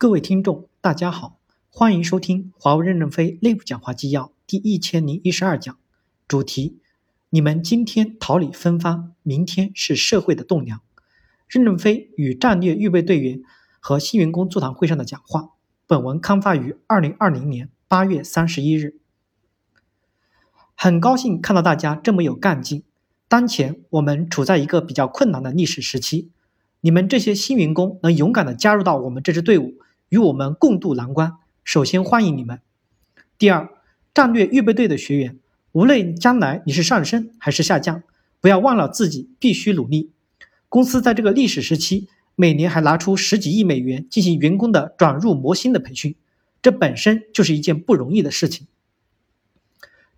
各位听众，大家好，欢迎收听华为任正非内部讲话纪要第一千零一十二讲，主题：你们今天桃李芬芳，明天是社会的栋梁。任正非与战略预备队员和新员工座谈会上的讲话。本文刊发于二零二零年八月三十一日。很高兴看到大家这么有干劲。当前我们处在一个比较困难的历史时期，你们这些新员工能勇敢的加入到我们这支队伍。与我们共度难关，首先欢迎你们。第二，战略预备队的学员，无论将来你是上升还是下降，不要忘了自己必须努力。公司在这个历史时期，每年还拿出十几亿美元进行员工的转入模型的培训，这本身就是一件不容易的事情。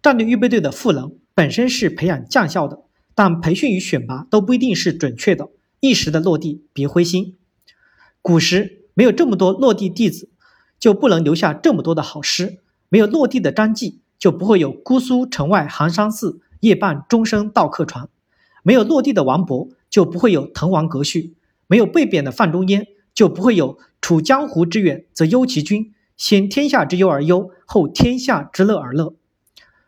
战略预备队的赋能本身是培养将校的，但培训与选拔都不一定是准确的，一时的落地别灰心。古时。没有这么多落地弟子，就不能留下这么多的好诗；没有落地的张继，就不会有姑苏城外寒山寺，夜半钟声到客船；没有落地的王勃，就不会有滕王阁序；没有被贬的范仲淹，就不会有处江湖之远则忧其君，先天下之忧而忧，后天下之乐而乐。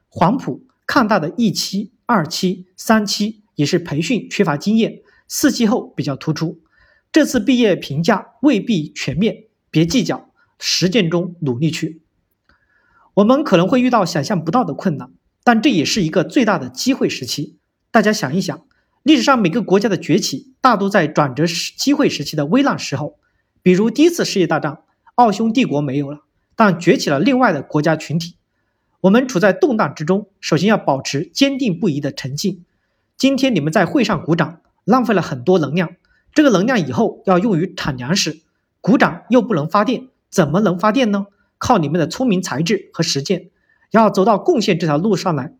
黄埔抗大的一期、二期、三期也是培训缺乏经验，四期后比较突出。这次毕业评价未必全面，别计较，实践中努力去。我们可能会遇到想象不到的困难，但这也是一个最大的机会时期。大家想一想，历史上每个国家的崛起，大都在转折时机会时期的危难时候。比如第一次世界大战，奥匈帝国没有了，但崛起了另外的国家群体。我们处在动荡之中，首先要保持坚定不移的沉静。今天你们在会上鼓掌，浪费了很多能量。这个能量以后要用于产粮食，鼓掌又不能发电，怎么能发电呢？靠你们的聪明才智和实践，要走到贡献这条路上来。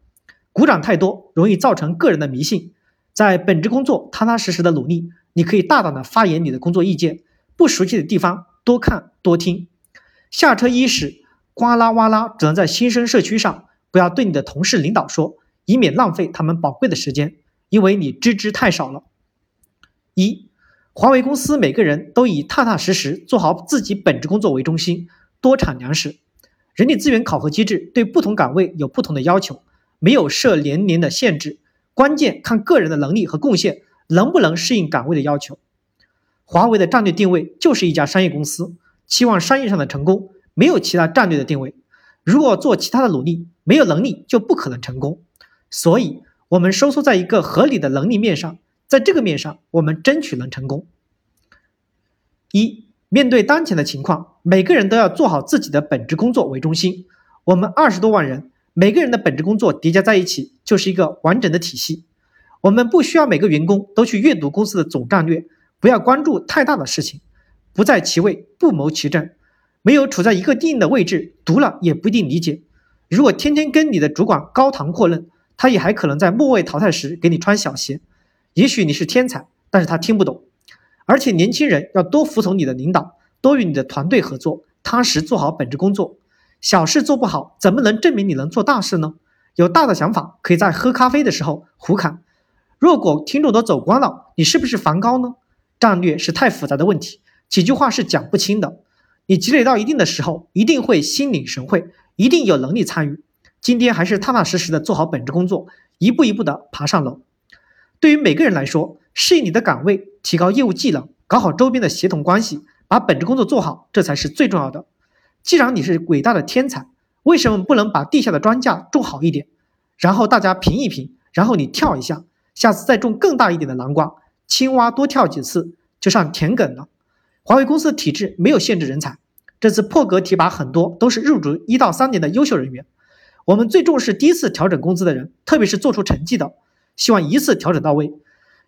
鼓掌太多容易造成个人的迷信，在本职工作踏踏实实的努力，你可以大胆的发言你的工作意见，不熟悉的地方多看多听。下车伊始，呱啦哇啦只能在新生社区上，不要对你的同事领导说，以免浪费他们宝贵的时间，因为你知之太少了。一。华为公司每个人都以踏踏实实做好自己本职工作为中心，多产粮食。人力资源考核机制对不同岗位有不同的要求，没有设年龄的限制，关键看个人的能力和贡献能不能适应岗位的要求。华为的战略定位就是一家商业公司，期望商业上的成功，没有其他战略的定位。如果做其他的努力，没有能力就不可能成功。所以，我们收缩在一个合理的能力面上。在这个面上，我们争取能成功。一，面对当前的情况，每个人都要做好自己的本职工作为中心。我们二十多万人，每个人的本职工作叠加在一起，就是一个完整的体系。我们不需要每个员工都去阅读公司的总战略，不要关注太大的事情，不在其位不谋其政，没有处在一个定的位置，读了也不一定理解。如果天天跟你的主管高谈阔论，他也还可能在末位淘汰时给你穿小鞋。也许你是天才，但是他听不懂。而且年轻人要多服从你的领导，多与你的团队合作，踏实做好本职工作。小事做不好，怎么能证明你能做大事呢？有大的想法，可以在喝咖啡的时候胡侃。如果听众都走光了，你是不是梵高呢？战略是太复杂的问题，几句话是讲不清的。你积累到一定的时候，一定会心领神会，一定有能力参与。今天还是踏踏实实的做好本职工作，一步一步的爬上楼。对于每个人来说，适应你的岗位，提高业务技能，搞好周边的协同关系，把本职工作做好，这才是最重要的。既然你是伟大的天才，为什么不能把地下的庄稼种好一点，然后大家评一评，然后你跳一下，下次再种更大一点的南瓜，青蛙多跳几次就上田埂了。华为公司的体制没有限制人才，这次破格提拔很多都是入职一到三年的优秀人员。我们最重视第一次调整工资的人，特别是做出成绩的。希望一次调整到位，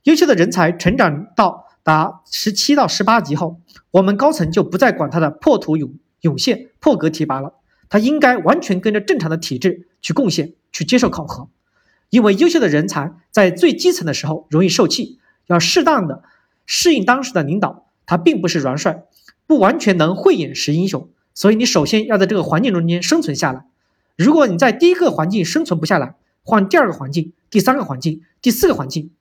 优秀的人才成长到达十七到十八级后，我们高层就不再管他的破土涌涌现、破格提拔了，他应该完全跟着正常的体制去贡献、去接受考核。因为优秀的人才在最基层的时候容易受气，要适当的适应当时的领导，他并不是元帅，不完全能慧眼识英雄，所以你首先要在这个环境中间生存下来。如果你在第一个环境生存不下来，换第二个环境。第三个环境，第四个环境，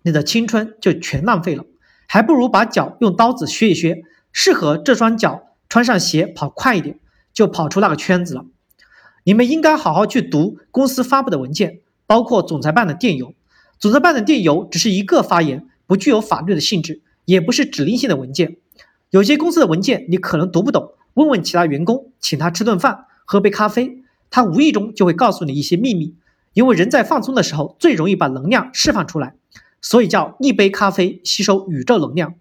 你的青春就全浪费了，还不如把脚用刀子削一削，适合这双脚穿上鞋跑快一点，就跑出那个圈子了。你们应该好好去读公司发布的文件，包括总裁办的电邮。总裁办的电邮只是一个发言，不具有法律的性质，也不是指令性的文件。有些公司的文件你可能读不懂，问问其他员工，请他吃顿饭，喝杯咖啡，他无意中就会告诉你一些秘密。因为人在放松的时候最容易把能量释放出来，所以叫一杯咖啡吸收宇宙能量。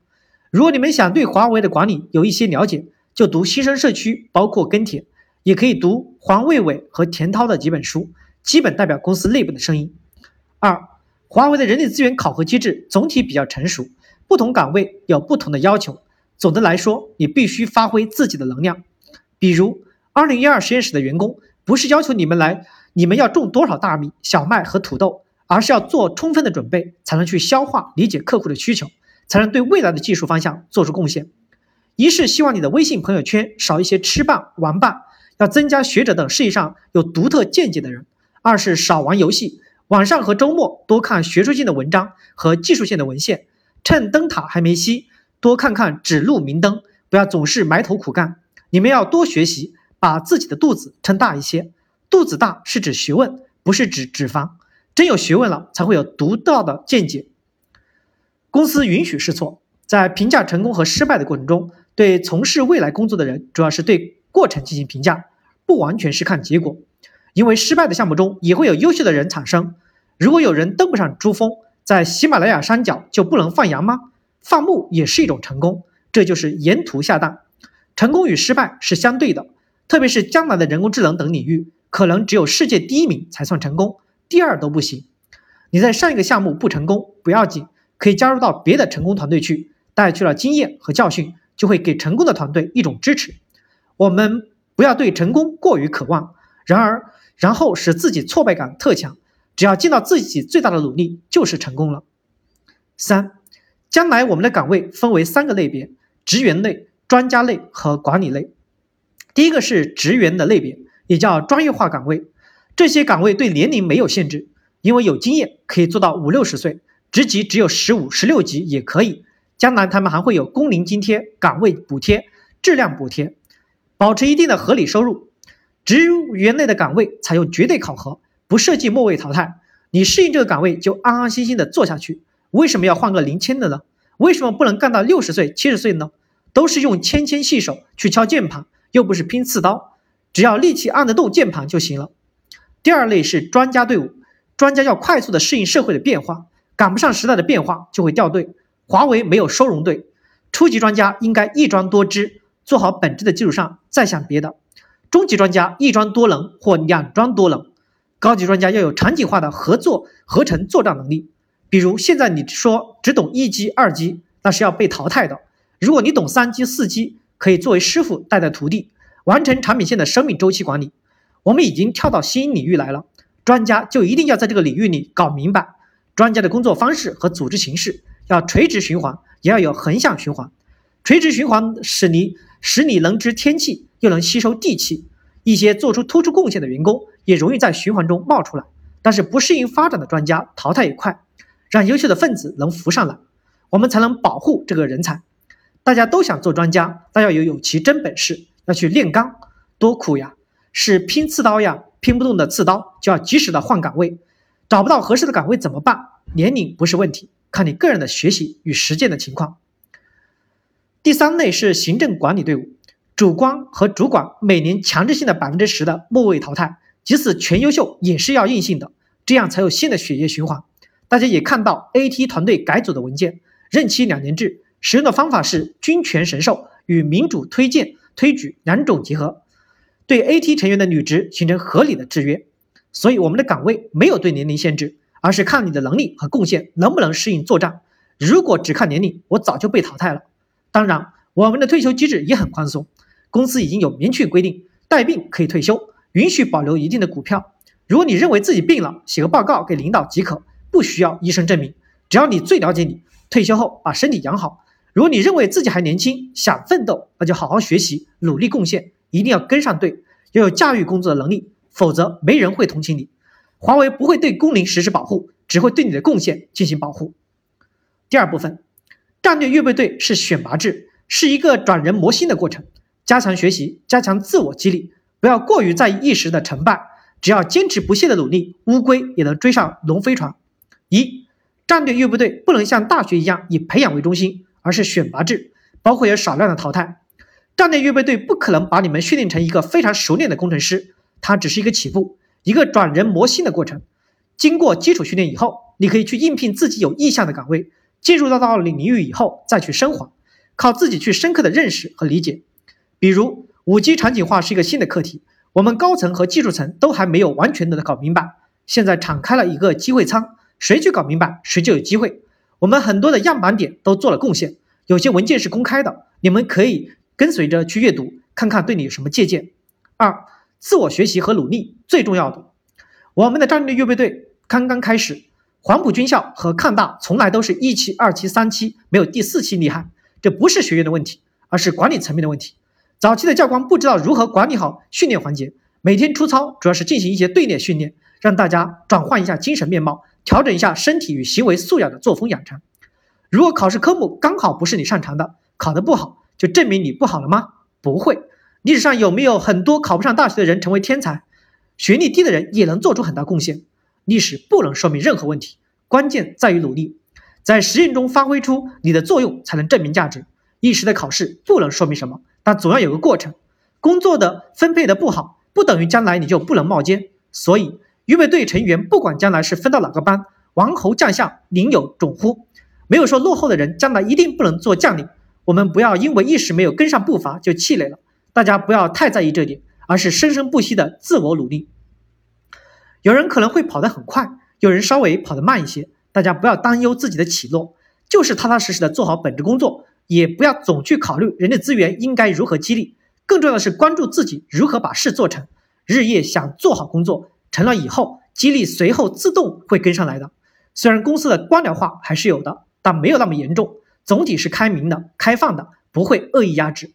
如果你们想对华为的管理有一些了解，就读新生社区，包括跟帖，也可以读黄卫伟和田涛的几本书，基本代表公司内部的声音。二，华为的人力资源考核机制总体比较成熟，不同岗位有不同的要求。总的来说，你必须发挥自己的能量。比如，二零一二实验室的员工不是要求你们来。你们要种多少大米、小麦和土豆，而是要做充分的准备，才能去消化、理解客户的需求，才能对未来的技术方向做出贡献。一是希望你的微信朋友圈少一些吃伴、玩伴，要增加学者等事业上有独特见解的人；二是少玩游戏，晚上和周末多看学术性的文章和技术性的文献，趁灯塔还没熄，多看看指路明灯，不要总是埋头苦干。你们要多学习，把自己的肚子撑大一些。肚子大是指学问，不是指脂肪。真有学问了，才会有独到的见解。公司允许试错，在评价成功和失败的过程中，对从事未来工作的人，主要是对过程进行评价，不完全是看结果。因为失败的项目中也会有优秀的人产生。如果有人登不上珠峰，在喜马拉雅山脚就不能放羊吗？放牧也是一种成功，这就是沿途下蛋。成功与失败是相对的，特别是将来的人工智能等领域。可能只有世界第一名才算成功，第二都不行。你在上一个项目不成功不要紧，可以加入到别的成功团队去，带去了经验和教训，就会给成功的团队一种支持。我们不要对成功过于渴望，然而然后使自己挫败感特强，只要尽到自己最大的努力就是成功了。三，将来我们的岗位分为三个类别：职员类、专家类和管理类。第一个是职员的类别。也叫专业化岗位，这些岗位对年龄没有限制，因为有经验可以做到五六十岁，职级只有十五、十六级也可以。将来他们还会有工龄津贴、岗位补贴、质量补贴，保持一定的合理收入。职员类的岗位采用绝对考核，不设计末位淘汰。你适应这个岗位就安安心心的做下去。为什么要换个零签的呢？为什么不能干到六十岁、七十岁呢？都是用纤纤细手去敲键盘，又不是拼刺刀。只要力气按得动键盘就行了。第二类是专家队伍，专家要快速的适应社会的变化，赶不上时代的变化就会掉队。华为没有收容队，初级专家应该一专多知，做好本质的基础上再想别的。中级专家一专多能或两专多能，高级专家要有场景化的合作合成作战能力。比如现在你说只懂一级二级，那是要被淘汰的。如果你懂三级四级，可以作为师傅带带徒弟。完成产品线的生命周期管理，我们已经跳到新领域来了。专家就一定要在这个领域里搞明白。专家的工作方式和组织形式要垂直循环，也要有横向循环。垂直循环使你使你能知天气，又能吸收地气。一些做出突出贡献的员工也容易在循环中冒出来，但是不适应发展的专家淘汰也快，让优秀的分子能浮上来，我们才能保护这个人才。大家都想做专家，但要有有其真本事。要去炼钢，多苦呀！是拼刺刀呀，拼不动的刺刀就要及时的换岗位。找不到合适的岗位怎么办？年龄不是问题，看你个人的学习与实践的情况。第三类是行政管理队伍，主官和主管每年强制性的百分之十的末位淘汰，即使全优秀也是要硬性的，这样才有新的血液循环。大家也看到 AT 团队改组的文件，任期两年制，使用的方法是君权神授与民主推荐。推举两种结合，对 AT 成员的履职形成合理的制约，所以我们的岗位没有对年龄限制，而是看你的能力和贡献能不能适应作战。如果只看年龄，我早就被淘汰了。当然，我们的退休机制也很宽松，公司已经有明确规定，带病可以退休，允许保留一定的股票。如果你认为自己病了，写个报告给领导即可，不需要医生证明。只要你最了解你，退休后把身体养好。如果你认为自己还年轻，想奋斗，那就好好学习，努力贡献，一定要跟上队，要有驾驭工作的能力，否则没人会同情你。华为不会对工龄实施保护，只会对你的贡献进行保护。第二部分，战略预备队是选拔制，是一个转人磨心的过程。加强学习，加强自我激励，不要过于在意一时的成败，只要坚持不懈的努力，乌龟也能追上龙飞船。一，战略预备队不能像大学一样以培养为中心，而是选拔制，包括有少量的淘汰。战略预备队不可能把你们训练成一个非常熟练的工程师，它只是一个起步，一个转人磨心的过程。经过基础训练以后，你可以去应聘自己有意向的岗位，进入到到领域以后再去升华，靠自己去深刻的认识和理解。比如五 G 场景化是一个新的课题，我们高层和技术层都还没有完全的搞明白，现在敞开了一个机会舱，谁去搞明白，谁就有机会。我们很多的样板点都做了贡献，有些文件是公开的，你们可以跟随着去阅读，看看对你有什么借鉴。二，自我学习和努力最重要的。我们的战略预备队刚刚开始，黄埔军校和抗大从来都是一期、二期、三期，没有第四期厉害。这不是学员的问题，而是管理层面的问题。早期的教官不知道如何管理好训练环节，每天出操主要是进行一些队列训练，让大家转换一下精神面貌，调整一下身体与行为素养的作风养成。如果考试科目刚好不是你擅长的，考得不好，就证明你不好了吗？不会。历史上有没有很多考不上大学的人成为天才？学历低的人也能做出很大贡献。历史不能说明任何问题，关键在于努力，在实验中发挥出你的作用，才能证明价值。一时的考试不能说明什么。但总要有个过程，工作的分配的不好，不等于将来你就不能冒尖。所以，预备队成员不管将来是分到哪个班，王侯将相宁有种乎？没有说落后的人将来一定不能做将领。我们不要因为一时没有跟上步伐就气馁了。大家不要太在意这点，而是生生不息的自我努力。有人可能会跑得很快，有人稍微跑得慢一些。大家不要担忧自己的起落，就是踏踏实实的做好本职工作。也不要总去考虑人力资源应该如何激励，更重要的是关注自己如何把事做成。日夜想做好工作，成了以后激励随后自动会跟上来的。虽然公司的官僚化还是有的，但没有那么严重，总体是开明的、开放的，不会恶意压制。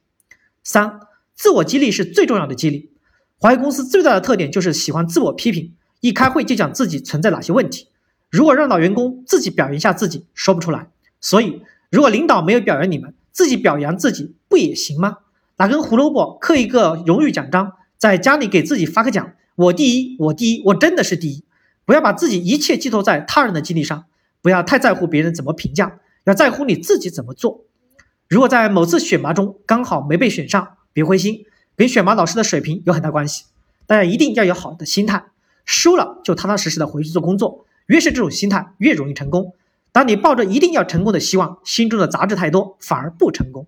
三，自我激励是最重要的激励。华为公司最大的特点就是喜欢自我批评，一开会就讲自己存在哪些问题。如果让老员工自己表扬一下自己，说不出来。所以。如果领导没有表扬你们，自己表扬自己不也行吗？拿根胡萝卜刻一个荣誉奖章，在家里给自己发个奖，我第一，我第一，我真的是第一。不要把自己一切寄托在他人的经历上，不要太在乎别人怎么评价，要在乎你自己怎么做。如果在某次选拔中刚好没被选上，别灰心，跟选拔老师的水平有很大关系。大家一定要有好的心态，输了就踏踏实实的回去做工作，越是这种心态，越容易成功。当你抱着一定要成功的希望，心中的杂质太多，反而不成功。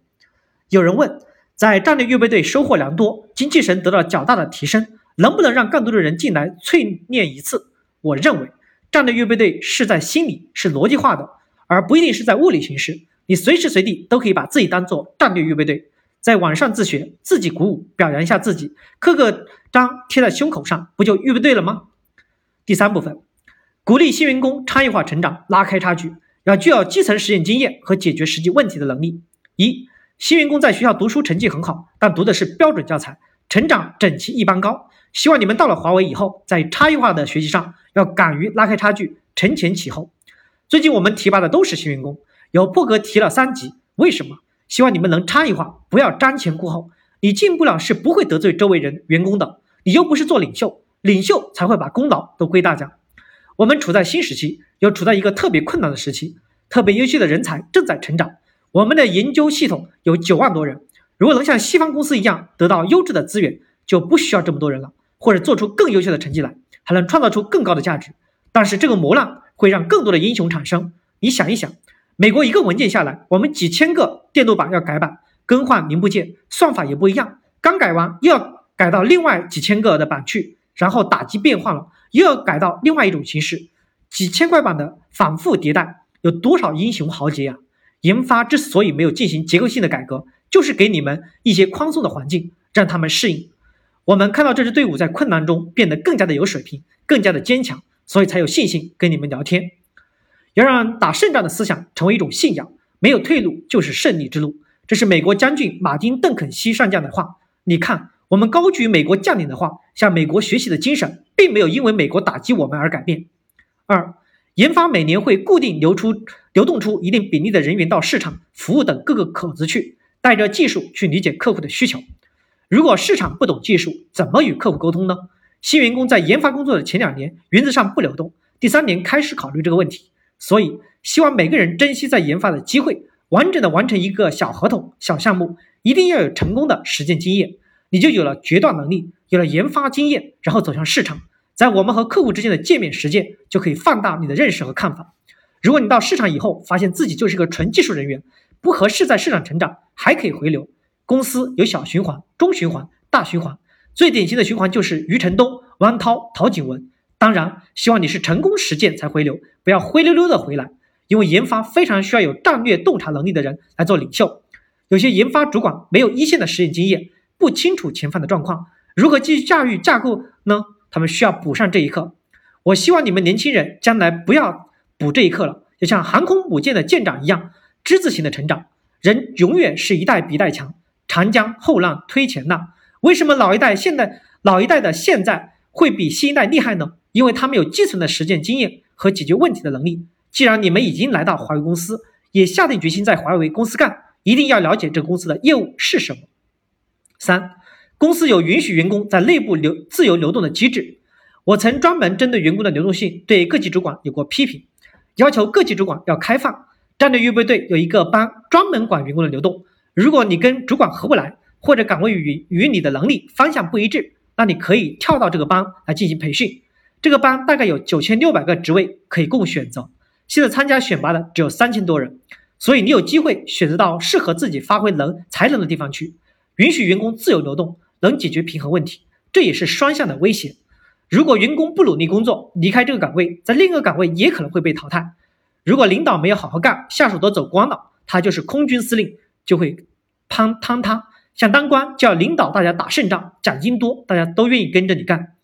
有人问，在战略预备队收获良多，精气神得到较大的提升，能不能让更多的人进来淬炼一次？我认为，战略预备队是在心里是逻辑化的，而不一定是在物理形式。你随时随地都可以把自己当做战略预备队，在网上自学，自己鼓舞，表扬一下自己，刻个章贴在胸口上，不就预备队了吗？第三部分。鼓励新员工差异化成长，拉开差距，要具有基层实践经验和解决实际问题的能力。一新员工在学校读书成绩很好，但读的是标准教材，成长整齐一般高。希望你们到了华为以后，在差异化的学习上要敢于拉开差距，承前启后。最近我们提拔的都是新员工，有破格提了三级，为什么？希望你们能差异化，不要瞻前顾后。你进不了是不会得罪周围人员工的，你又不是做领袖，领袖才会把功劳都归大家。我们处在新时期，又处在一个特别困难的时期，特别优秀的人才正在成长。我们的研究系统有九万多人，如果能像西方公司一样得到优质的资源，就不需要这么多人了，或者做出更优秀的成绩来，还能创造出更高的价值。但是这个磨难会让更多的英雄产生。你想一想，美国一个文件下来，我们几千个电路板要改版，更换零部件，算法也不一样，刚改完又要改到另外几千个的板去。然后打击变换了，又要改到另外一种形式，几千块板的反复迭代，有多少英雄豪杰呀？研发之所以没有进行结构性的改革，就是给你们一些宽松的环境，让他们适应。我们看到这支队伍在困难中变得更加的有水平，更加的坚强，所以才有信心跟你们聊天。要让打胜仗的思想成为一种信仰，没有退路就是胜利之路。这是美国将军马丁·邓肯西上将的话。你看。我们高举美国将领的话，向美国学习的精神，并没有因为美国打击我们而改变。二，研发每年会固定流出、流动出一定比例的人员到市场、服务等各个口子去，带着技术去理解客户的需求。如果市场不懂技术，怎么与客户沟通呢？新员工在研发工作的前两年原则上不流动，第三年开始考虑这个问题。所以，希望每个人珍惜在研发的机会，完整的完成一个小合同、小项目，一定要有成功的实践经验，你就有了决断能力，有了研发经验，然后走向市场，在我们和客户之间的见面实践，就可以放大你的认识和看法。如果你到市场以后，发现自己就是一个纯技术人员，不合适在市场成长，还可以回流。公司有小循环、中循环、大循环，最典型的循环就是余承东、汪涛、陶景文。当然，希望你是成功实践才回流，不要灰溜溜的回来。因为研发非常需要有战略洞察能力的人来做领袖。有些研发主管没有一线的实验经验，不清楚前方的状况，如何继续驾驭架构呢？他们需要补上这一课。我希望你们年轻人将来不要补这一课了，就像航空母舰的舰长一样之字形的成长。人永远是一代比一代强，长江后浪推前浪。为什么老一代现在老一代的现在会比新一代厉害呢？因为他们有基层的实践经验和解决问题的能力。既然你们已经来到华为公司，也下定决心在华为公司干，一定要了解这个公司的业务是什么。三，公司有允许员工在内部流自由流动的机制。我曾专门针对员工的流动性对各级主管有过批评，要求各级主管要开放。战略预备队有一个班专门管员工的流动。如果你跟主管合不来，或者岗位与与你的能力方向不一致，那你可以跳到这个班来进行培训。这个班大概有九千六百个职位可以供选择，现在参加选拔的只有三千多人，所以你有机会选择到适合自己发挥能才能的地方去，允许员工自由流动，能解决平衡问题，这也是双向的威胁。如果员工不努力工作，离开这个岗位，在另一个岗位也可能会被淘汰。如果领导没有好好干，下属都走光了，他就是空军司令，就会攀坍塌。想当官就要领导大家打胜仗，奖金多，大家都愿意跟着你干。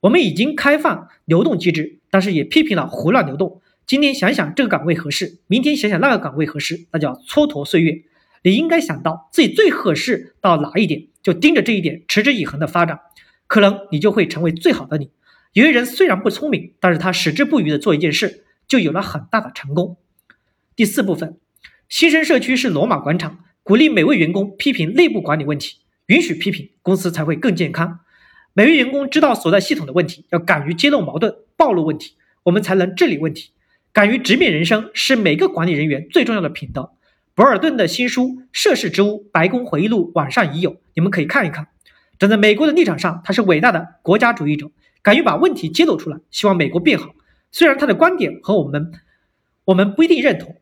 我们已经开放流动机制，但是也批评了胡乱流动。今天想想这个岗位合适，明天想想那个岗位合适，那叫蹉跎岁月。你应该想到自己最合适到哪一点，就盯着这一点，持之以恒的发展，可能你就会成为最好的你。有些人虽然不聪明，但是他矢志不渝的做一件事，就有了很大的成功。第四部分，新生社区是罗马广场，鼓励每位员工批评内部管理问题，允许批评，公司才会更健康。每位员工知道所在系统的问题，要敢于揭露矛盾、暴露问题，我们才能治理问题。敢于直面人生是每个管理人员最重要的品德。博尔顿的新书《涉世之屋：白宫回忆录》网上已有，你们可以看一看。站在美国的立场上，他是伟大的国家主义者，敢于把问题揭露出来，希望美国变好。虽然他的观点和我们我们不一定认同。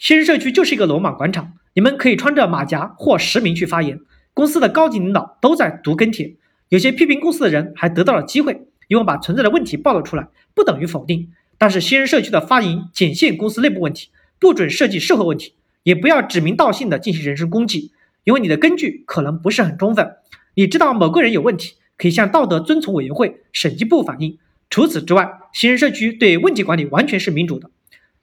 新人社区就是一个罗马广场，你们可以穿着马甲或实名去发言。公司的高级领导都在读跟帖。有些批评公司的人还得到了机会，因为把存在的问题暴露出来，不等于否定。但是新人社区的发言仅限公司内部问题，不准涉及社会问题，也不要指名道姓的进行人身攻击，因为你的根据可能不是很充分。你知道某个人有问题，可以向道德遵从委员会、审计部反映。除此之外，新人社区对问题管理完全是民主的。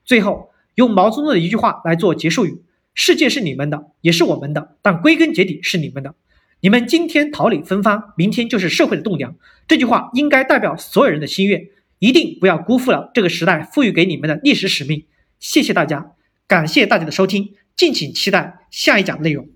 最后，用毛泽东的一句话来做结束语：世界是你们的，也是我们的，但归根结底是你们的。你们今天桃李芬芳，明天就是社会的栋梁。这句话应该代表所有人的心愿，一定不要辜负了这个时代赋予给你们的历史使命。谢谢大家，感谢大家的收听，敬请期待下一讲内容。